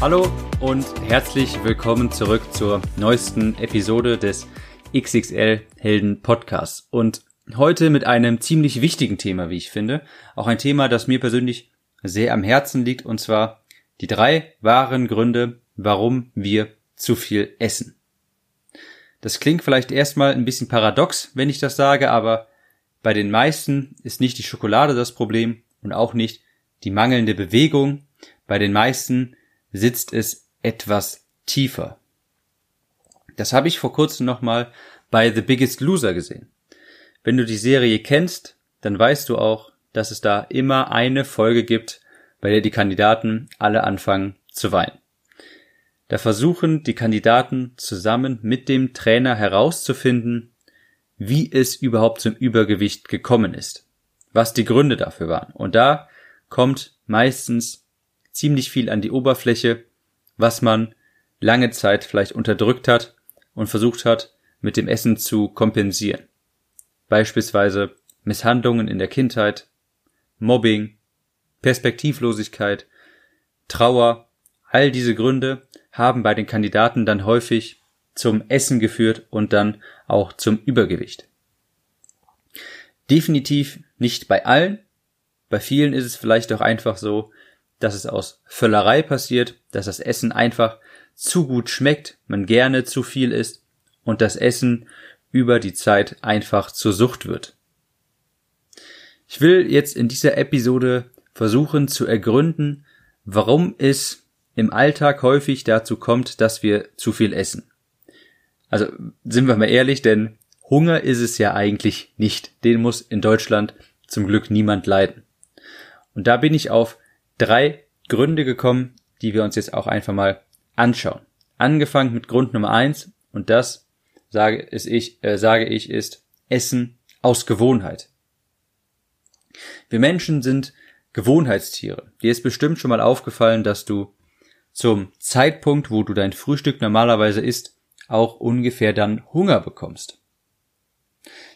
Hallo und herzlich willkommen zurück zur neuesten Episode des XXL Helden Podcasts. Und heute mit einem ziemlich wichtigen Thema, wie ich finde. Auch ein Thema, das mir persönlich sehr am Herzen liegt, und zwar die drei wahren Gründe, warum wir zu viel essen. Das klingt vielleicht erstmal ein bisschen paradox, wenn ich das sage, aber bei den meisten ist nicht die Schokolade das Problem und auch nicht die mangelnde Bewegung. Bei den meisten sitzt es etwas tiefer. Das habe ich vor kurzem nochmal bei The Biggest Loser gesehen. Wenn du die Serie kennst, dann weißt du auch, dass es da immer eine Folge gibt, bei der die Kandidaten alle anfangen zu weinen. Da versuchen die Kandidaten zusammen mit dem Trainer herauszufinden, wie es überhaupt zum Übergewicht gekommen ist, was die Gründe dafür waren. Und da kommt meistens ziemlich viel an die Oberfläche, was man lange Zeit vielleicht unterdrückt hat und versucht hat, mit dem Essen zu kompensieren. Beispielsweise Misshandlungen in der Kindheit, Mobbing, Perspektivlosigkeit, Trauer, all diese Gründe haben bei den Kandidaten dann häufig zum Essen geführt und dann auch zum Übergewicht. Definitiv nicht bei allen. Bei vielen ist es vielleicht auch einfach so, dass es aus Völlerei passiert, dass das Essen einfach zu gut schmeckt, man gerne zu viel isst und das Essen über die Zeit einfach zur Sucht wird. Ich will jetzt in dieser Episode versuchen zu ergründen, warum es im Alltag häufig dazu kommt, dass wir zu viel essen. Also sind wir mal ehrlich, denn Hunger ist es ja eigentlich nicht. Den muss in Deutschland zum Glück niemand leiden. Und da bin ich auf drei Gründe gekommen, die wir uns jetzt auch einfach mal anschauen. Angefangen mit Grund Nummer eins und das sage ist ich äh, sage ich ist Essen aus Gewohnheit. Wir Menschen sind Gewohnheitstiere. Dir ist bestimmt schon mal aufgefallen, dass du zum Zeitpunkt, wo du dein Frühstück normalerweise isst, auch ungefähr dann Hunger bekommst.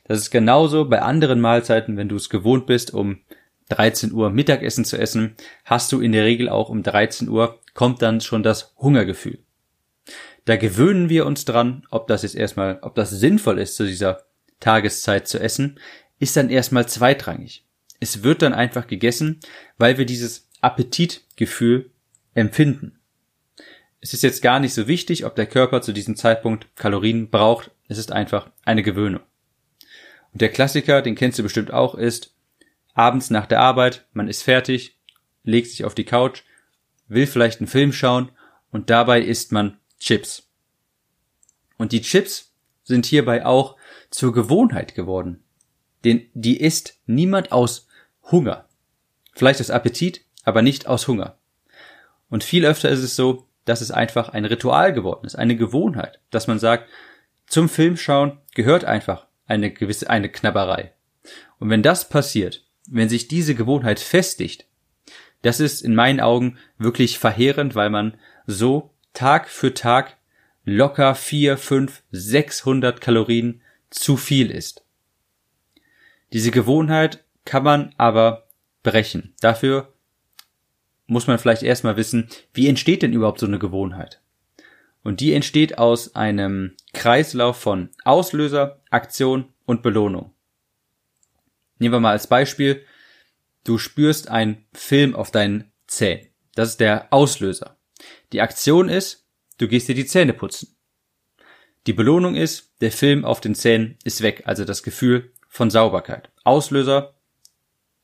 Das ist genauso bei anderen Mahlzeiten, wenn du es gewohnt bist, um 13 Uhr Mittagessen zu essen, hast du in der Regel auch um 13 Uhr kommt dann schon das Hungergefühl. Da gewöhnen wir uns dran, ob das jetzt erstmal, ob das sinnvoll ist, zu dieser Tageszeit zu essen, ist dann erstmal zweitrangig. Es wird dann einfach gegessen, weil wir dieses Appetitgefühl empfinden. Es ist jetzt gar nicht so wichtig, ob der Körper zu diesem Zeitpunkt Kalorien braucht. Es ist einfach eine Gewöhnung. Und der Klassiker, den kennst du bestimmt auch, ist, abends nach der Arbeit, man ist fertig, legt sich auf die Couch, will vielleicht einen Film schauen und dabei isst man Chips. Und die Chips sind hierbei auch zur Gewohnheit geworden. Denn die isst niemand aus Hunger. Vielleicht aus Appetit, aber nicht aus Hunger. Und viel öfter ist es so, dass es einfach ein Ritual geworden ist, eine Gewohnheit, dass man sagt, zum Film schauen gehört einfach eine gewisse, eine Knabberei. Und wenn das passiert, wenn sich diese Gewohnheit festigt, das ist in meinen Augen wirklich verheerend, weil man so Tag für Tag locker vier, fünf, sechshundert Kalorien zu viel isst. Diese Gewohnheit kann man aber brechen. Dafür muss man vielleicht erstmal wissen, wie entsteht denn überhaupt so eine Gewohnheit? Und die entsteht aus einem Kreislauf von Auslöser, Aktion und Belohnung. Nehmen wir mal als Beispiel, du spürst einen Film auf deinen Zähnen. Das ist der Auslöser. Die Aktion ist, du gehst dir die Zähne putzen. Die Belohnung ist, der Film auf den Zähnen ist weg, also das Gefühl von Sauberkeit. Auslöser,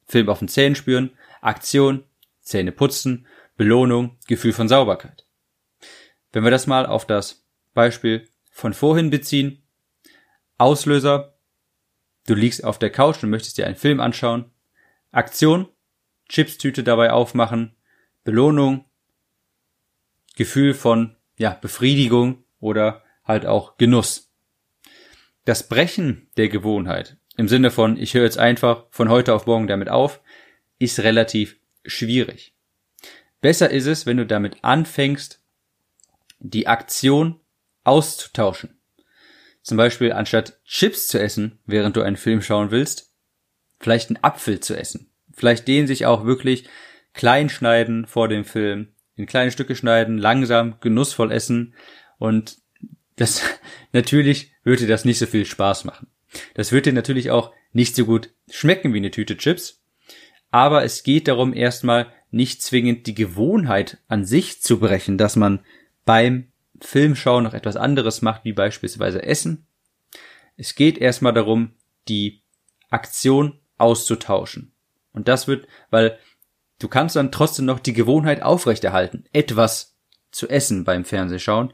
Film auf den Zähnen spüren, Aktion, Zähne putzen, Belohnung, Gefühl von Sauberkeit. Wenn wir das mal auf das Beispiel von vorhin beziehen, Auslöser, Du liegst auf der Couch und möchtest dir einen Film anschauen. Aktion, Chipstüte dabei aufmachen, Belohnung, Gefühl von ja, Befriedigung oder halt auch Genuss. Das Brechen der Gewohnheit im Sinne von ich höre jetzt einfach von heute auf morgen damit auf, ist relativ schwierig. Besser ist es, wenn du damit anfängst, die Aktion auszutauschen. Zum Beispiel anstatt Chips zu essen, während du einen Film schauen willst, vielleicht einen Apfel zu essen. Vielleicht den sich auch wirklich klein schneiden vor dem Film, in kleine Stücke schneiden, langsam, genussvoll essen und das, natürlich würde das nicht so viel Spaß machen. Das wird dir natürlich auch nicht so gut schmecken wie eine Tüte Chips, aber es geht darum, erstmal nicht zwingend die Gewohnheit an sich zu brechen, dass man beim Filmschauen noch etwas anderes macht, wie beispielsweise Essen. Es geht erstmal darum, die Aktion auszutauschen. Und das wird, weil du kannst dann trotzdem noch die Gewohnheit aufrechterhalten, etwas zu essen beim Fernsehschauen.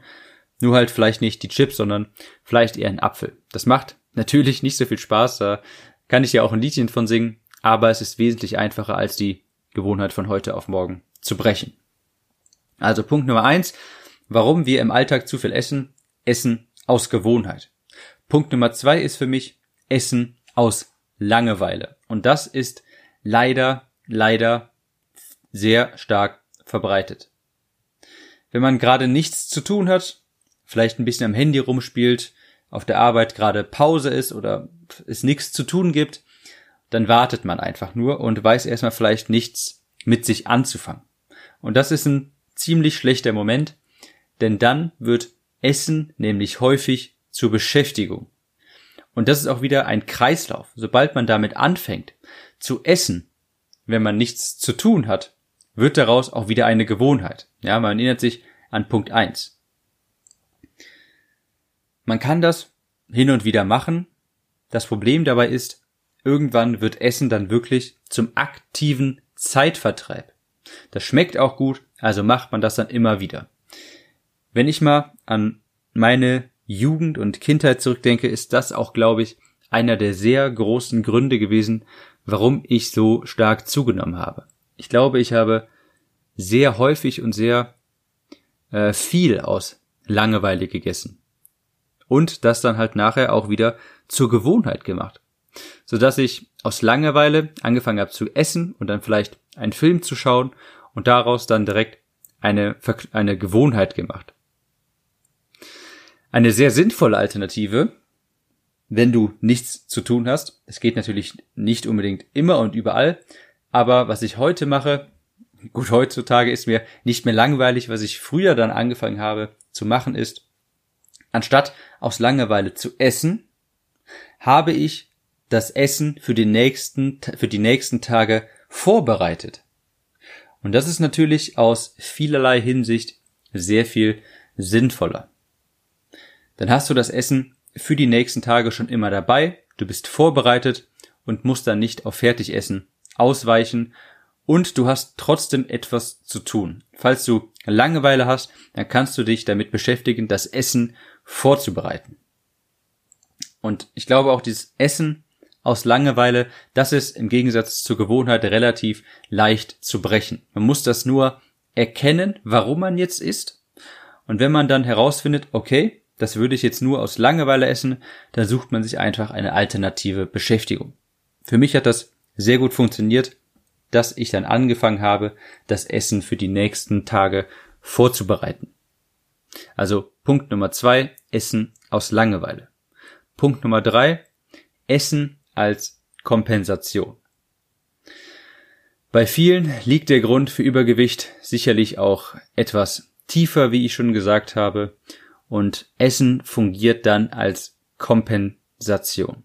Nur halt vielleicht nicht die Chips, sondern vielleicht eher ein Apfel. Das macht natürlich nicht so viel Spaß, da kann ich ja auch ein Liedchen von singen, aber es ist wesentlich einfacher als die Gewohnheit von heute auf morgen zu brechen. Also Punkt Nummer eins, warum wir im Alltag zu viel essen, Essen aus Gewohnheit. Punkt Nummer zwei ist für mich Essen aus Langeweile. Und das ist leider, leider sehr stark verbreitet. Wenn man gerade nichts zu tun hat, vielleicht ein bisschen am Handy rumspielt, auf der Arbeit gerade Pause ist oder es nichts zu tun gibt, dann wartet man einfach nur und weiß erstmal vielleicht nichts mit sich anzufangen. Und das ist ein ziemlich schlechter Moment, denn dann wird Essen nämlich häufig zur Beschäftigung. Und das ist auch wieder ein Kreislauf. Sobald man damit anfängt zu essen, wenn man nichts zu tun hat, wird daraus auch wieder eine Gewohnheit. Ja, man erinnert sich an Punkt eins. Man kann das hin und wieder machen. Das Problem dabei ist, irgendwann wird Essen dann wirklich zum aktiven Zeitvertreib. Das schmeckt auch gut, also macht man das dann immer wieder. Wenn ich mal an meine Jugend und Kindheit zurückdenke, ist das auch, glaube ich, einer der sehr großen Gründe gewesen, warum ich so stark zugenommen habe. Ich glaube, ich habe sehr häufig und sehr äh, viel aus Langeweile gegessen. Und das dann halt nachher auch wieder zur Gewohnheit gemacht so dass ich aus Langeweile angefangen habe zu essen und dann vielleicht einen Film zu schauen und daraus dann direkt eine, eine Gewohnheit gemacht. Eine sehr sinnvolle Alternative, wenn du nichts zu tun hast. Es geht natürlich nicht unbedingt immer und überall, aber was ich heute mache, gut, heutzutage ist mir nicht mehr langweilig, was ich früher dann angefangen habe zu machen ist, anstatt aus Langeweile zu essen, habe ich das Essen für die nächsten, für die nächsten Tage vorbereitet. Und das ist natürlich aus vielerlei Hinsicht sehr viel sinnvoller. Dann hast du das Essen für die nächsten Tage schon immer dabei, du bist vorbereitet und musst dann nicht auf Fertigessen ausweichen und du hast trotzdem etwas zu tun. Falls du Langeweile hast, dann kannst du dich damit beschäftigen, das Essen vorzubereiten. Und ich glaube auch dieses Essen aus Langeweile, das ist im Gegensatz zur Gewohnheit relativ leicht zu brechen. Man muss das nur erkennen, warum man jetzt isst. Und wenn man dann herausfindet, okay, das würde ich jetzt nur aus Langeweile essen, dann sucht man sich einfach eine alternative Beschäftigung. Für mich hat das sehr gut funktioniert, dass ich dann angefangen habe, das Essen für die nächsten Tage vorzubereiten. Also Punkt Nummer zwei, Essen aus Langeweile. Punkt Nummer drei, Essen als Kompensation. Bei vielen liegt der Grund für Übergewicht sicherlich auch etwas tiefer, wie ich schon gesagt habe, und Essen fungiert dann als Kompensation.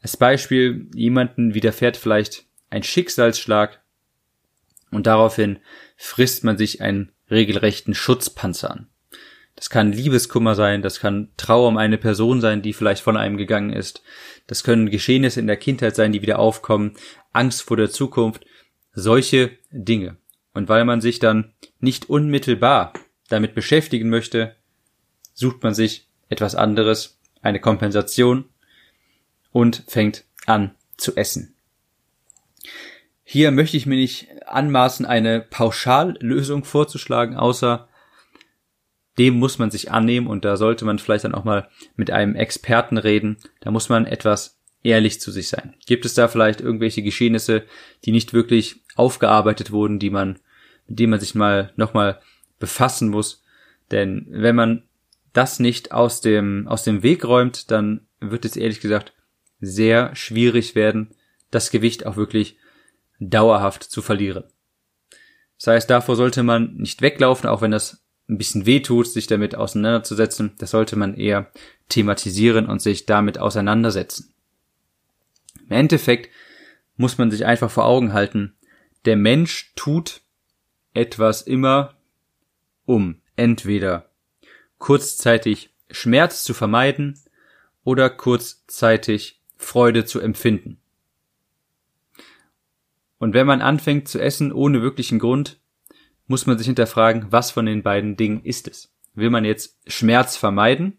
Als Beispiel, jemanden widerfährt vielleicht ein Schicksalsschlag und daraufhin frisst man sich einen regelrechten Schutzpanzer an. Das kann Liebeskummer sein, das kann Trauer um eine Person sein, die vielleicht von einem gegangen ist. Das können Geschehnisse in der Kindheit sein, die wieder aufkommen, Angst vor der Zukunft, solche Dinge. Und weil man sich dann nicht unmittelbar damit beschäftigen möchte, sucht man sich etwas anderes, eine Kompensation und fängt an zu essen. Hier möchte ich mir nicht anmaßen, eine Pauschallösung vorzuschlagen, außer dem muss man sich annehmen und da sollte man vielleicht dann auch mal mit einem Experten reden. Da muss man etwas ehrlich zu sich sein. Gibt es da vielleicht irgendwelche Geschehnisse, die nicht wirklich aufgearbeitet wurden, die man, mit denen man sich mal nochmal befassen muss? Denn wenn man das nicht aus dem, aus dem Weg räumt, dann wird es ehrlich gesagt sehr schwierig werden, das Gewicht auch wirklich dauerhaft zu verlieren. Das heißt, davor sollte man nicht weglaufen, auch wenn das ein bisschen wehtut, sich damit auseinanderzusetzen. Das sollte man eher thematisieren und sich damit auseinandersetzen. Im Endeffekt muss man sich einfach vor Augen halten, der Mensch tut etwas immer, um entweder kurzzeitig Schmerz zu vermeiden oder kurzzeitig Freude zu empfinden. Und wenn man anfängt zu essen ohne wirklichen Grund, muss man sich hinterfragen, was von den beiden Dingen ist es. Will man jetzt Schmerz vermeiden,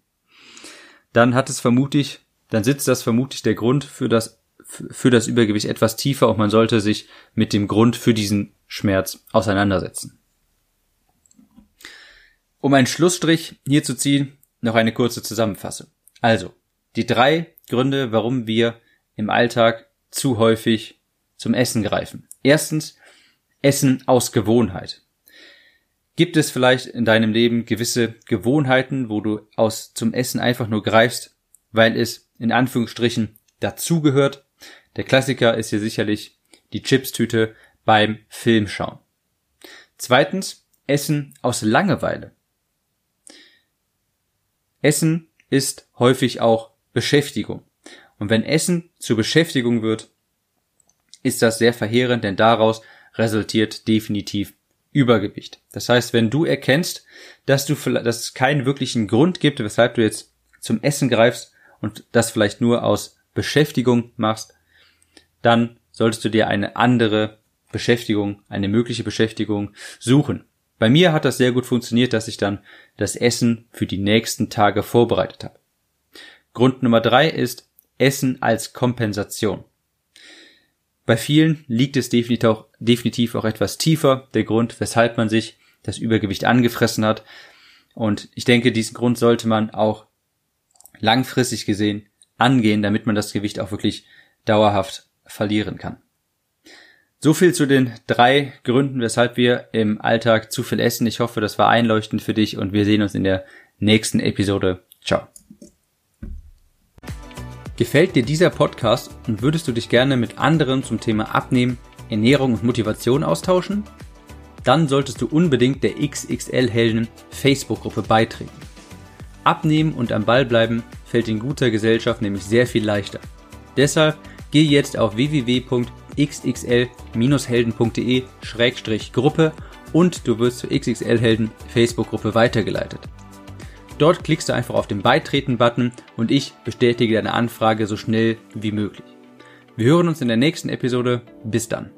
dann hat es vermutlich, dann sitzt das vermutlich der Grund für das, für das Übergewicht etwas tiefer und man sollte sich mit dem Grund für diesen Schmerz auseinandersetzen. Um einen Schlussstrich hier zu ziehen, noch eine kurze Zusammenfassung. Also, die drei Gründe, warum wir im Alltag zu häufig zum Essen greifen. Erstens, Essen aus Gewohnheit. Gibt es vielleicht in deinem Leben gewisse Gewohnheiten, wo du aus zum Essen einfach nur greifst, weil es in Anführungsstrichen dazugehört? Der Klassiker ist hier sicherlich die Chipstüte beim Filmschauen. Zweitens, Essen aus Langeweile. Essen ist häufig auch Beschäftigung. Und wenn Essen zur Beschäftigung wird, ist das sehr verheerend, denn daraus resultiert definitiv Übergewicht. Das heißt, wenn du erkennst, dass du dass es keinen wirklichen Grund gibt, weshalb du jetzt zum Essen greifst und das vielleicht nur aus Beschäftigung machst, dann solltest du dir eine andere Beschäftigung, eine mögliche Beschäftigung suchen. Bei mir hat das sehr gut funktioniert, dass ich dann das Essen für die nächsten Tage vorbereitet habe. Grund Nummer drei ist Essen als Kompensation. Bei vielen liegt es definitiv auch, definitiv auch etwas tiefer, der Grund, weshalb man sich das Übergewicht angefressen hat. Und ich denke, diesen Grund sollte man auch langfristig gesehen angehen, damit man das Gewicht auch wirklich dauerhaft verlieren kann. So viel zu den drei Gründen, weshalb wir im Alltag zu viel essen. Ich hoffe, das war einleuchtend für dich und wir sehen uns in der nächsten Episode. Ciao. Gefällt dir dieser Podcast und würdest du dich gerne mit anderen zum Thema Abnehmen, Ernährung und Motivation austauschen? Dann solltest du unbedingt der XXL Helden Facebook-Gruppe beitreten. Abnehmen und am Ball bleiben fällt in guter Gesellschaft nämlich sehr viel leichter. Deshalb geh jetzt auf www xxl-helden.de-gruppe und du wirst zur XXL-Helden Facebook-Gruppe weitergeleitet. Dort klickst du einfach auf den Beitreten-Button und ich bestätige deine Anfrage so schnell wie möglich. Wir hören uns in der nächsten Episode. Bis dann.